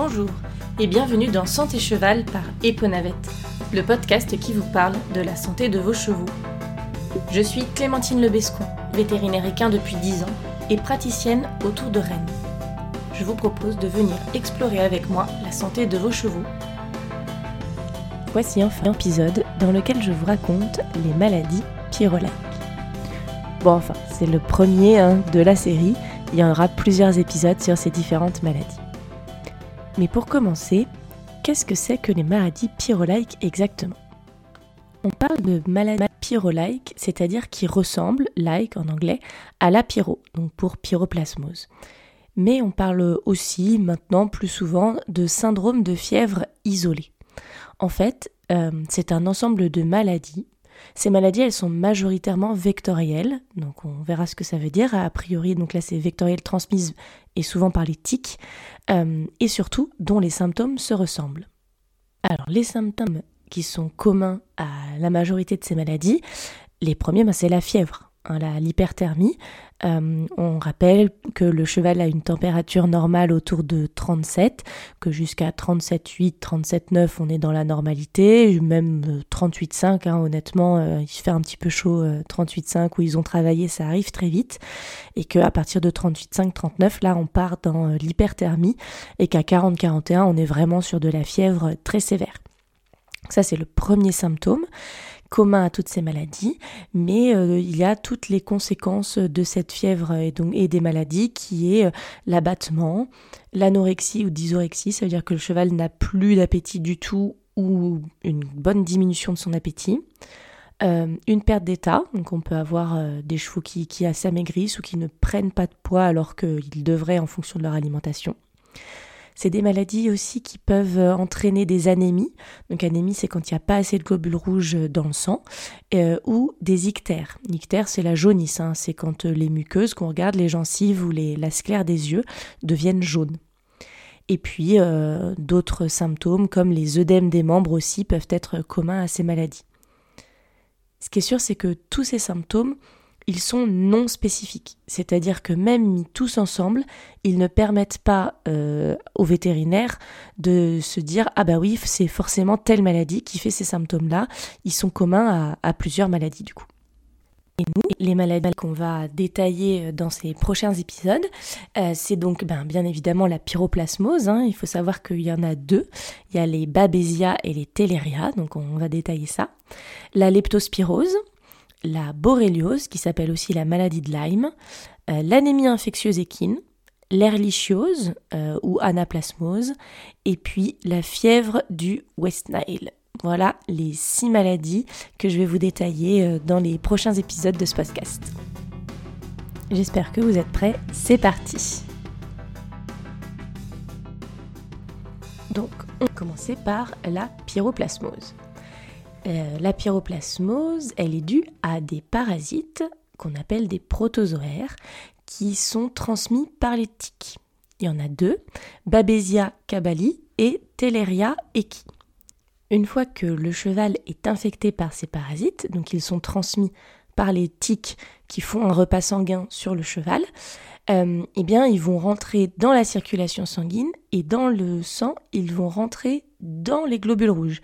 Bonjour et bienvenue dans Santé Cheval par Eponavette, le podcast qui vous parle de la santé de vos chevaux. Je suis Clémentine Lebescon, vétérinaire équin depuis 10 ans et praticienne autour de Rennes. Je vous propose de venir explorer avec moi la santé de vos chevaux. Voici enfin un épisode dans lequel je vous raconte les maladies pyrolaques. Bon enfin, c'est le premier hein, de la série, il y aura plusieurs épisodes sur ces différentes maladies. Mais pour commencer, qu'est-ce que c'est que les maladies pyrolaïques exactement? On parle de maladies pyrolaïques, c'est-à-dire qui ressemblent, like en anglais, à la pyro, donc pour pyroplasmose. Mais on parle aussi maintenant plus souvent de syndrome de fièvre isolé. En fait, euh, c'est un ensemble de maladies ces maladies, elles sont majoritairement vectorielles, donc on verra ce que ça veut dire. A priori, donc là, c'est vectoriel transmise et souvent par les tiques, euh, et surtout dont les symptômes se ressemblent. Alors, les symptômes qui sont communs à la majorité de ces maladies, les premiers, ben, c'est la fièvre. Hein, l'hyperthermie. Euh, on rappelle que le cheval a une température normale autour de 37, que jusqu'à 37,8, 37,9 on est dans la normalité, même 38,5 euh, hein, honnêtement, euh, il fait un petit peu chaud 38,5 où ils ont travaillé, ça arrive très vite, et qu'à partir de 38,5, 39 là on part dans l'hyperthermie et qu'à 40-41 on est vraiment sur de la fièvre très sévère. Ça c'est le premier symptôme commun à toutes ces maladies, mais euh, il y a toutes les conséquences de cette fièvre et, des maladies qui est euh, l'abattement, l'anorexie ou dysorexie, ça veut dire que le cheval n'a plus d'appétit du tout ou une bonne diminution de son appétit. Euh, une perte d'état, donc on peut avoir des chevaux qui, qui s'amaigrissent ou qui ne prennent pas de poids alors qu'ils devraient en fonction de leur alimentation. C'est des maladies aussi qui peuvent euh, entraîner des anémies. Donc anémie, c'est quand il n'y a pas assez de globules rouges dans le sang. Euh, ou des ictères. L'ictère, c'est la jaunisse. Hein. C'est quand euh, les muqueuses qu'on regarde, les gencives ou la sclère des yeux deviennent jaunes. Et puis d'autres symptômes comme les œdèmes des membres aussi peuvent être communs à ces maladies. Ce qui est sûr, c'est que tous ces symptômes ils sont non spécifiques. C'est-à-dire que même mis tous ensemble, ils ne permettent pas euh, aux vétérinaires de se dire ah bah oui, c'est forcément telle maladie qui fait ces symptômes-là. Ils sont communs à, plusieurs maladies du coup. Et nous, les maladies qu'on va détailler dans ces prochains épisodes, euh, c'est donc ben, bien évidemment la pyroplasmose. Hein. Il faut savoir qu'il y en a deux. Il y a les Babesia et les Teleria, donc on va détailler ça. La leptospirose, la borréliose, qui s'appelle aussi la maladie de Lyme, euh, l'anémie infectieuse équine, l'erlichiose euh, ou anaplasmose, et puis la fièvre du West Nile. Voilà les six maladies que je vais vous détailler euh, dans les prochains épisodes de ce podcast. J'espère que vous êtes prêts, c'est parti Donc, on va commencer par la pyroplasmose. Euh, la pyroplasmose, elle est due à des parasites qu'on appelle des protozoaires qui sont transmis par les tiques. Il y en a deux, Babesia cabali et Teleria equi. Une fois que le cheval est infecté par ces parasites, donc ils sont transmis par les tiques qui font un repas sanguin sur le cheval, euh, eh bien ils vont rentrer dans la circulation sanguine et dans le sang, ils vont rentrer dans les globules rouges.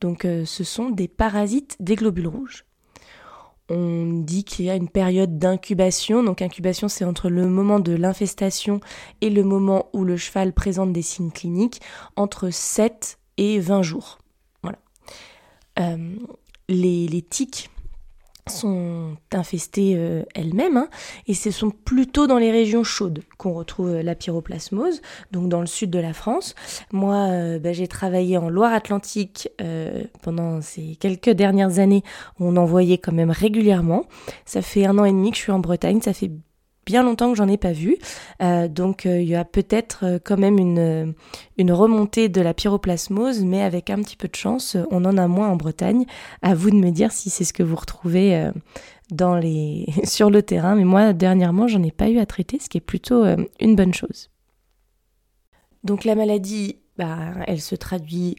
Donc euh, ce sont des parasites des globules rouges. On dit qu'il y a une période d'incubation. Donc incubation, c'est entre le moment de l'infestation et le moment où le cheval présente des signes cliniques, entre 7 et 20 jours. Voilà. Euh, les, les sont infestées euh, elles-mêmes, hein, et ce sont plutôt dans les régions chaudes qu'on retrouve euh, la pyroplasmose, donc dans le sud de la France. Moi, euh, bah, j'ai travaillé en Loire-Atlantique pendant ces quelques dernières années, on en voyait quand même régulièrement. Ça fait un an et demi que je suis en Bretagne, ça fait longtemps que j'en ai pas vu. Euh, donc euh, il y a peut-être euh, quand même une, une remontée de la pyroplasmose, mais avec un petit peu de chance, on en a moins en Bretagne. À vous de me dire si c'est ce que vous retrouvez dans les sur le terrain. Mais moi, dernièrement, j'en ai pas eu à traiter, ce qui est plutôt une bonne chose. Donc la maladie bah, elle se traduit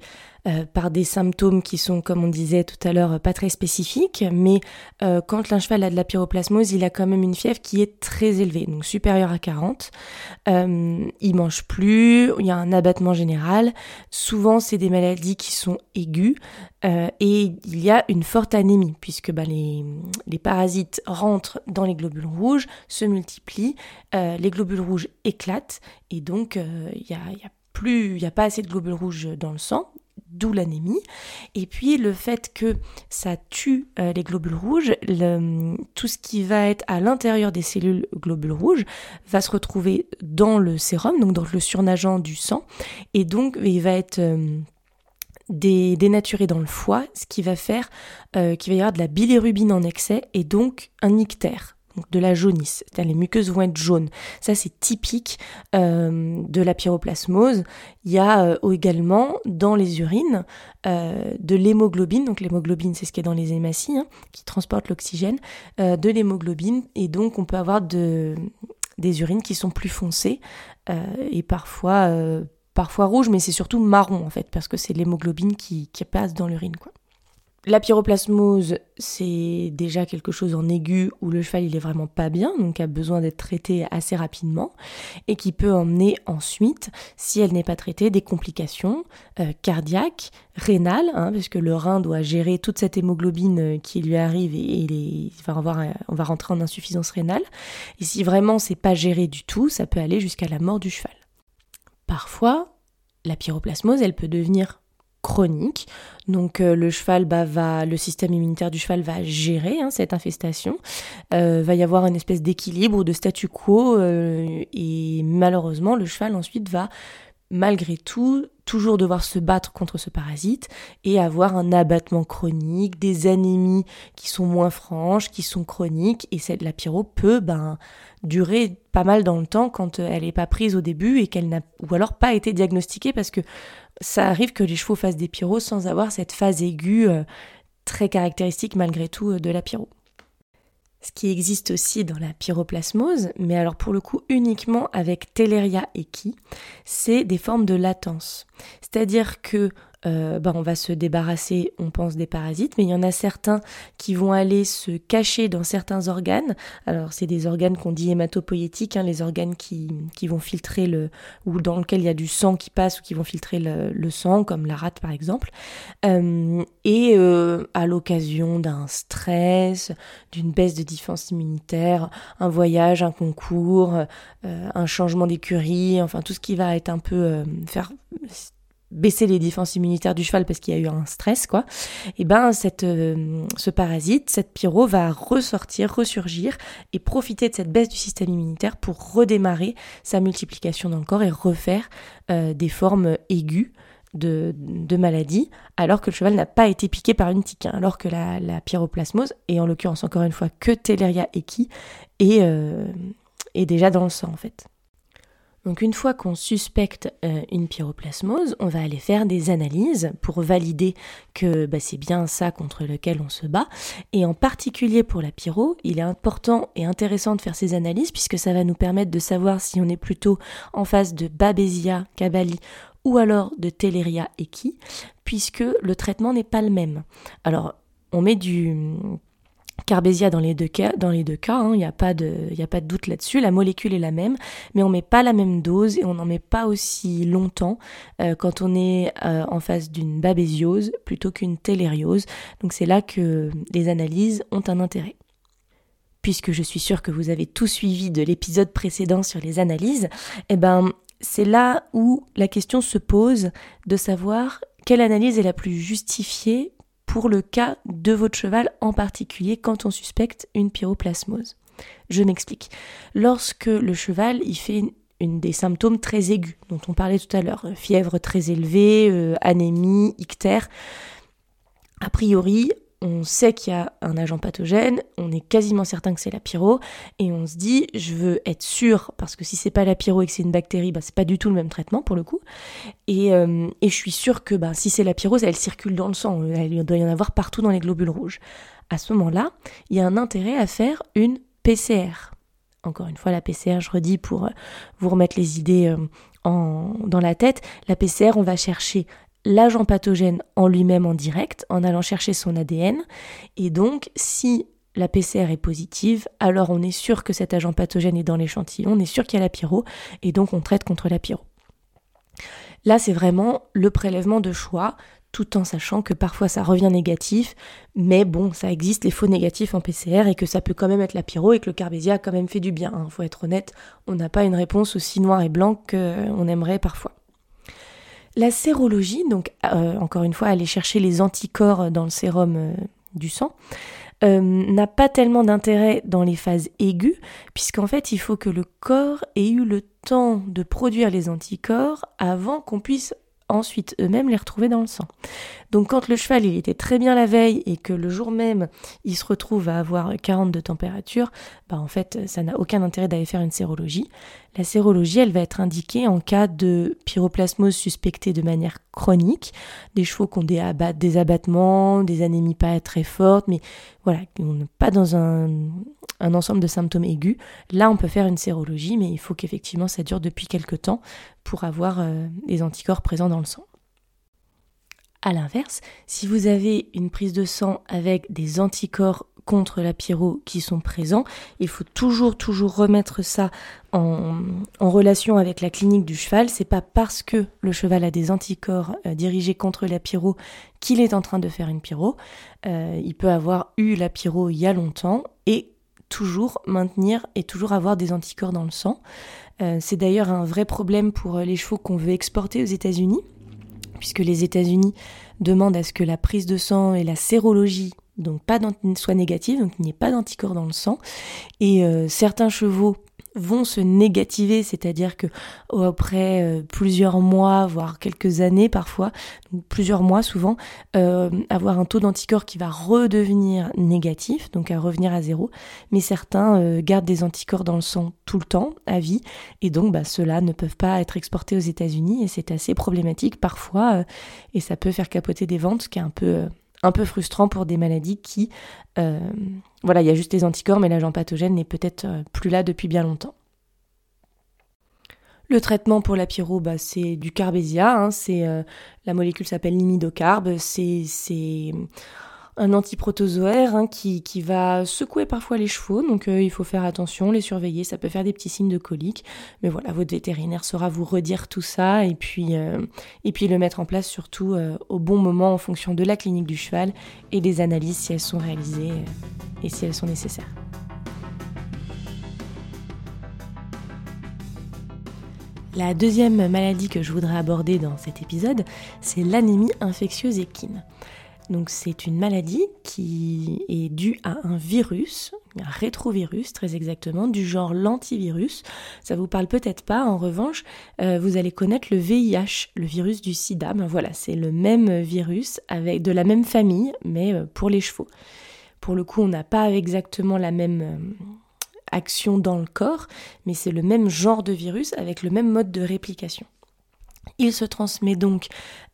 euh, par des symptômes qui sont, comme on disait tout à l'heure, pas très spécifiques, mais euh, quand un cheval a de la pyroplasmose, il a quand même une fièvre qui est très élevée, donc supérieure à 40. Euh, il mange plus, il y a un abattement général. Souvent, c'est des maladies qui sont aiguës et il y a une forte anémie puisque bah, les, les, parasites rentrent dans les globules rouges, se multiplient, les globules rouges éclatent et donc il y a, y a plus, il n'y a pas assez de globules rouges dans le sang, d'où l'anémie. Et puis le fait que ça tue euh, les globules rouges, tout ce qui va être à l'intérieur des cellules globules rouges va se retrouver dans le sérum, donc dans le surnageant du sang, et donc il va être euh, dénaturé dans le foie, ce qui va faire euh, qu'il va y avoir de la bilirubine en excès et donc un ictère de la jaunisse. Les muqueuses vont être jaunes. Ça, c'est typique euh, de la pyroplasmose. Il y a euh, également dans les urines euh, de l'hémoglobine. Donc l'hémoglobine, c'est ce qui est dans les hématies, hein, qui transporte l'oxygène, de l'hémoglobine. Et donc, on peut avoir de, des urines qui sont plus foncées et parfois, parfois rouges, mais c'est surtout marron en fait, parce que c'est l'hémoglobine qui, passe dans l'urine. La pyroplasmose, c'est déjà quelque chose en aigu où le cheval il est vraiment pas bien, donc a besoin d'être traité assez rapidement, et qui peut emmener ensuite, si elle n'est pas traitée, des complications euh, cardiaques, rénales, hein, parce que le rein doit gérer toute cette hémoglobine euh, qui lui arrive et, on va rentrer en insuffisance rénale. Et si vraiment c'est pas géré du tout, ça peut aller jusqu'à la mort du cheval. Parfois, la pyroplasmose, elle peut devenir chronique. Donc euh, le cheval bah, va, le système immunitaire du cheval va gérer hein, cette infestation. Euh, va y avoir une espèce d'équilibre ou de statu quo euh, et malheureusement le cheval ensuite va malgré tout toujours devoir se battre contre ce parasite et avoir un abattement chronique, des anémies qui sont moins franches, qui sont chroniques et cette, la pyro peut ben durer pas mal dans le temps quand elle n'est pas prise au début et qu'elle n'a ou alors pas été diagnostiquée parce que ça arrive que les chevaux fassent des pyros sans avoir cette phase aiguë euh, très caractéristique malgré tout euh, de la pyro. Ce qui existe aussi dans la pyroplasmose, mais alors pour le coup uniquement avec Teleria equi, c'est des formes de latence. C'est-à-dire que euh, bah, on va se débarrasser, on pense, des parasites, mais il y en a certains qui vont aller se cacher dans certains organes. Alors, c'est des organes qu'on dit hématopoïétiques, hein, les organes qui, qui, vont filtrer le. ou dans lequel il y a du sang qui passe ou qui vont filtrer le, sang, comme la rate par exemple. Euh, et euh, à l'occasion d'un stress, d'une baisse de défense immunitaire, un voyage, un concours, un changement d'écurie, enfin tout ce qui va être un peu faire baisser les défenses immunitaires du cheval parce qu'il y a eu un stress, quoi, et eh ben euh, ce parasite, cette pyro va ressortir, ressurgir et profiter de cette baisse du système immunitaire pour redémarrer sa multiplication dans le corps et refaire euh, des formes aiguës de, de maladie, alors que le cheval n'a pas été piqué par une tique, hein, alors que la, la, pyroplasmose, et en l'occurrence encore une fois que Teleria equi, est, euh, est déjà dans le sang en fait. Donc une fois qu'on suspecte euh, une pyroplasmose, on va aller faire des analyses pour valider que bah, c'est bien ça contre lequel on se bat. Et en particulier pour la pyro, il est important et intéressant de faire ces analyses puisque ça va nous permettre de savoir si on est plutôt en face de Babesia, Cabali ou alors de Teleria equi, puisque le traitement n'est pas le même. Alors on met du Carbésia dans les deux cas, dans les deux cas, il hein, n'y a pas de, doute là-dessus. La molécule est la même, mais on met pas la même dose et on n'en met pas aussi longtemps euh, quand on est euh, en face d'une babésiose plutôt qu'une télériose. Donc c'est là que les analyses ont un intérêt. Puisque je suis sûre que vous avez tout suivi de l'épisode précédent sur les analyses, eh ben c'est là où la question se pose de savoir quelle analyse est la plus justifiée pour le cas de votre cheval en particulier quand on suspecte une pyroplasmose. Je m'explique. Lorsque le cheval il fait une, des symptômes très aigus dont on parlait tout à l'heure, fièvre très élevée, euh, anémie, ictère, a priori, on sait qu'il y a un agent pathogène, on est quasiment certain que c'est la pyro, et on se dit, je veux être sûr, parce que si c'est pas la pyro et que c'est une bactérie, bah, c'est pas du tout le même traitement pour le coup, et, euh, je suis sûr que bah, si c'est la pyro, elle circule dans le sang, il doit y en avoir partout dans les globules rouges. À ce moment-là, il y a un intérêt à faire une PCR. Encore une fois, la PCR, je redis pour euh, vous remettre les idées euh, dans la tête, la PCR, on va chercher l'agent pathogène en lui-même en direct, en allant chercher son ADN. Et donc, si la PCR est positive, alors on est sûr que cet agent pathogène est dans l'échantillon, on est sûr qu'il y a la pyro, et donc on traite contre la pyro. Là, c'est vraiment le prélèvement de choix, tout en sachant que parfois ça revient négatif, mais bon, ça existe les faux négatifs en PCR et que ça peut quand même être la pyro et que le carbésia a quand même fait du bien. Il hein. faut être honnête, on n'a pas une réponse aussi noire et blanc qu'on aimerait parfois. La sérologie, donc euh, encore une fois, aller chercher les anticorps dans le sérum euh, du sang, euh, n'a pas tellement d'intérêt dans les phases aiguës, puisqu'en fait, il faut que le corps ait eu le temps de produire les anticorps avant qu'on puisse ensuite eux-mêmes les retrouver dans le sang. Donc quand le cheval il était très bien la veille et que le jour même il se retrouve à avoir 40 de température, bah en fait ça n'a aucun intérêt d'aller faire une sérologie. La sérologie elle va être indiquée en cas de pyroplasmose suspectée de manière chronique, des chevaux qui ont des, des abattements, des anémies pas très fortes, mais voilà, on n'est pas dans un, un ensemble de symptômes aigus. Là on peut faire une sérologie, mais il faut qu'effectivement ça dure depuis quelques temps pour avoir euh, les anticorps présents dans le sang. A l'inverse, si vous avez une prise de sang avec des anticorps contre la pyro qui sont présents, il faut toujours toujours remettre ça en, relation avec la clinique du cheval. C'est pas parce que le cheval a des anticorps euh, dirigés contre la pyro qu'il est en train de faire une pyro. Euh, il peut avoir eu la pyro il y a longtemps et toujours maintenir et toujours avoir des anticorps dans le sang. Euh, c'est d'ailleurs un vrai problème pour les chevaux qu'on veut exporter aux États-Unis puisque les États-Unis demandent à ce que la prise de sang et la sérologie donc pas soit négative, donc il n'y ait pas d'anticorps dans le sang. Et euh, certains chevaux vont se négativer, c'est-à-dire que après euh, plusieurs mois, voire quelques années parfois, plusieurs mois souvent, euh, avoir un taux d'anticorps qui va redevenir négatif, donc à revenir à zéro. Mais certains euh, gardent des anticorps dans le sang tout le temps, à vie, et donc bah, ceux-là ne peuvent pas être exportés aux États-Unis, et c'est assez problématique parfois, et ça peut faire capoter des ventes, ce qui est un peu un peu frustrant pour des maladies qui, euh, voilà, il y a juste les anticorps, mais l'agent pathogène n'est peut-être euh, plus là depuis bien longtemps. Le traitement pour la pyro, bah, c'est du carbésia, hein, euh, la molécule s'appelle l'imidocarbe, c'est un antiprotozoaire hein, qui, qui, va secouer parfois les chevaux, donc euh, il faut faire attention, les surveiller, ça peut faire des petits signes de colique, mais voilà, votre vétérinaire saura vous redire tout ça et puis, euh, et puis le mettre en place surtout euh, au bon moment en fonction de la clinique du cheval et des analyses si elles sont réalisées et si elles sont nécessaires. La deuxième maladie que je voudrais aborder dans cet épisode, c'est l'anémie infectieuse équine. Donc c'est une maladie qui est due à un virus, un rétrovirus très exactement, du genre l'antivirus. Ça vous parle peut-être pas, en revanche, euh, vous allez connaître le VIH, le virus du sida. Ben voilà, c'est le même virus avec de la même famille, mais euh, pour les chevaux. Pour le coup, on n'a pas exactement la même euh, action dans le corps, mais c'est le même genre de virus avec le même mode de réplication. Il se transmet donc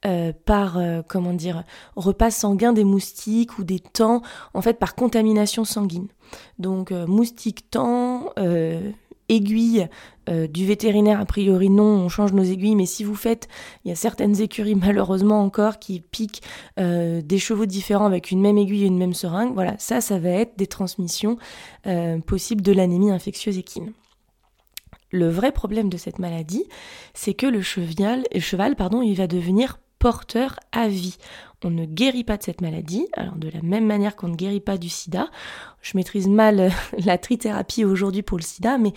euh, par, euh, comment dire, repas sanguin des moustiques ou des temps, en fait par contamination sanguine. Donc euh, moustique, temps, aiguille du vétérinaire, a priori non, on change nos aiguilles, mais si vous faites, il y a certaines écuries malheureusement encore qui piquent des chevaux différents avec une même aiguille et une même seringue, voilà, ça, ça va être des transmissions possibles de l'anémie infectieuse équine. Le vrai problème de cette maladie, c'est que le cheval, pardon, il va devenir porteur à vie. On ne guérit pas de cette maladie, alors de la même manière qu'on ne guérit pas du sida. Je maîtrise mal la trithérapie aujourd'hui pour le sida, mais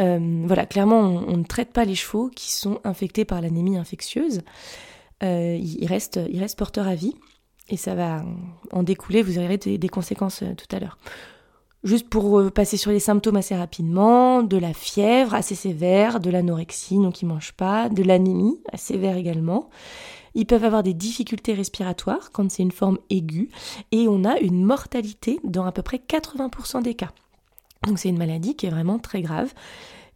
euh, voilà, clairement, on, ne traite pas les chevaux qui sont infectés par l'anémie infectieuse. Euh, ils, restent, porteurs à vie, et ça va en découler, vous aurez des conséquences euh, tout à l'heure. Juste pour euh, passer sur les symptômes assez rapidement, de la fièvre assez sévère, de l'anorexie, donc ils mangent pas, de l'anémie assez sévère également. Ils peuvent avoir des difficultés respiratoires quand c'est une forme aiguë et on a une mortalité dans à peu près 80% des cas. Donc c'est une maladie qui est vraiment très grave.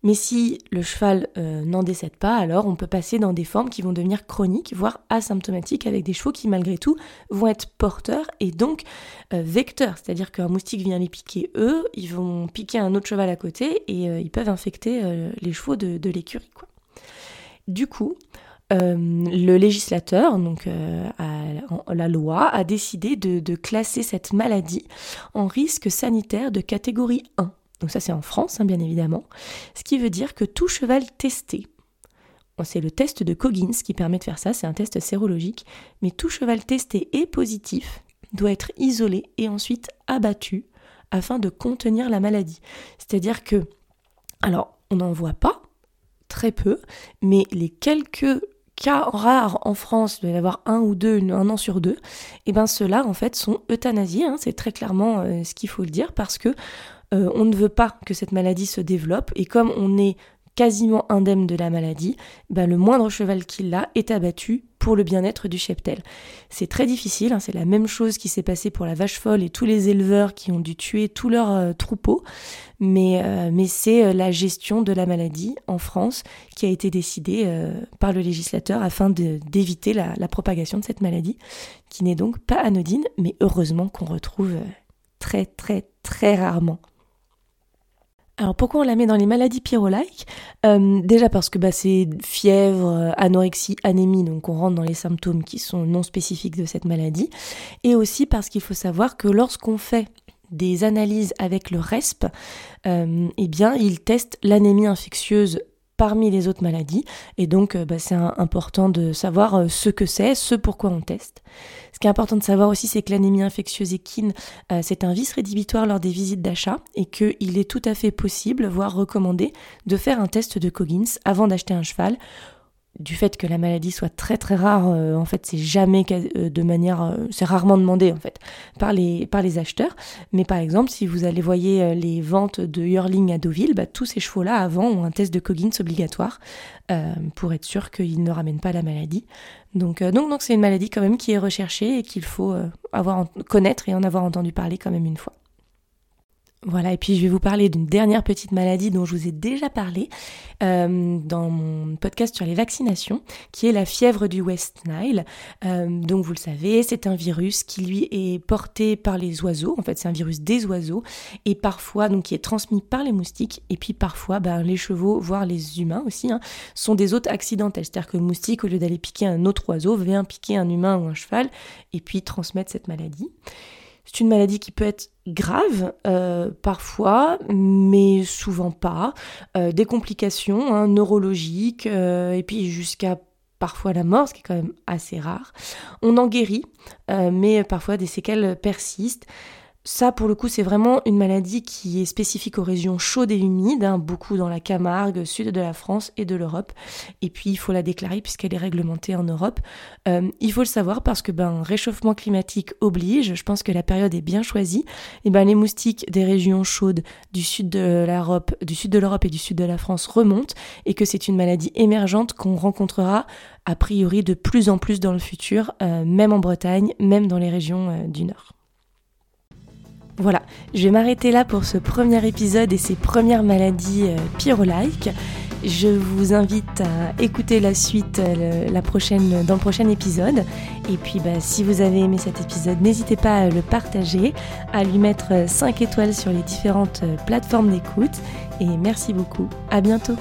Mais si le cheval euh, n'en décède pas, alors on peut passer dans des formes qui vont devenir chroniques, voire asymptomatiques, avec des chevaux qui malgré tout vont être porteurs et donc euh, vecteurs. C'est-à-dire qu'un moustique vient les piquer eux, ils vont piquer un autre cheval à côté et euh, ils peuvent infecter les chevaux de, l'écurie. Du coup, le législateur, donc la loi, a décidé de, classer cette maladie en risque sanitaire de catégorie 1. Donc ça c'est en France, hein, bien évidemment. Ce qui veut dire que tout cheval testé, c'est le test de Coggins qui permet de faire ça, c'est un test sérologique, mais tout cheval testé et positif doit être isolé et ensuite abattu afin de contenir la maladie. C'est-à-dire que, alors on n'en voit pas, très peu, mais les quelques cas rares en France, il doit y avoir un ou deux, un an sur deux, et eh bien ceux-là en fait sont euthanasiés, hein, c'est très clairement euh, ce qu'il faut le dire, parce que euh, on ne veut pas que cette maladie se développe, et comme on est quasiment indemne de la maladie, ben le moindre cheval qu'il a est abattu pour le bien-être du cheptel. C'est très difficile, hein, c'est la même chose qui s'est passé pour la vache folle et tous les éleveurs qui ont dû tuer tous leurs euh, troupeaux, mais, euh, c'est la gestion de la maladie en France qui a été décidée par le législateur afin d'éviter la, propagation de cette maladie, qui n'est donc pas anodine, mais heureusement qu'on retrouve très très très rarement. Alors pourquoi on la met dans les maladies pyrolaiques euh, Déjà parce que bah, c'est fièvre, euh, anorexie, anémie, donc on rentre dans les symptômes qui sont non spécifiques de cette maladie. Et aussi parce qu'il faut savoir que lorsqu'on fait des analyses avec le RESP, euh, eh bien, il teste l'anémie infectieuse parmi les autres maladies. Et donc, euh, bah, c'est important de savoir euh, ce que c'est, ce pourquoi on teste. Ce qui est important de savoir aussi, c'est que l'anémie infectieuse équine, euh, c'est un vice rédhibitoire lors des visites d'achat et qu'il est tout à fait possible, voire recommandé, de faire un test de Coggins avant d'acheter un cheval du fait que la maladie soit très très rare, euh, en fait, c'est jamais euh, de manière, euh, c'est rarement demandé en fait par les acheteurs. Mais par exemple, si vous allez voyer les ventes de Yearling à Deauville, bah, tous ces chevaux-là avant ont un test de Coggins obligatoire pour être sûr qu'ils ne ramènent pas la maladie. Donc c'est une maladie quand même qui est recherchée et qu'il faut connaître et en avoir entendu parler quand même une fois. Voilà, et puis je vais vous parler d'une dernière petite maladie dont je vous ai déjà parlé euh, dans mon podcast sur les vaccinations, qui est la fièvre du West Nile. Euh, donc vous le savez, c'est un virus qui lui est porté par les oiseaux, en fait c'est un virus des oiseaux, et parfois donc qui est transmis par les moustiques, et puis parfois ben, les chevaux, voire les humains aussi, hein, sont des hôtes accidentels. C'est-à-dire que le moustique, au lieu d'aller piquer un autre oiseau, vient piquer un humain ou un cheval, et puis transmettre cette maladie. C'est une maladie qui peut être grave euh, parfois, mais souvent pas. Euh, des complications hein, neurologiques euh, et puis jusqu'à parfois la mort, ce qui est quand même assez rare. On en guérit, mais parfois des séquelles persistent. Ça, pour le coup, c'est vraiment une maladie qui est spécifique aux régions chaudes et humides, hein, beaucoup dans la Camargue, sud de la France et de l'Europe. Et puis, il faut la déclarer puisqu'elle est réglementée en Europe. Euh, il faut le savoir parce que ben, réchauffement climatique oblige. Je pense que la période est bien choisie. Et ben, les moustiques des régions chaudes du sud de l'Europe, du sud de l'Europe et du sud de la France remontent et que c'est une maladie émergente qu'on rencontrera a priori de plus en plus dans le futur, euh, même en Bretagne, même dans les régions euh, du Nord. Voilà, je vais m'arrêter là pour ce premier épisode et ces premières maladies euh, pyrolaiques. Je vous invite à écouter la suite euh, dans le prochain épisode. Et puis bah, si vous avez aimé cet épisode, n'hésitez pas à le partager, à lui mettre 5 étoiles sur les différentes euh, plateformes d'écoute. Et merci beaucoup. À bientôt.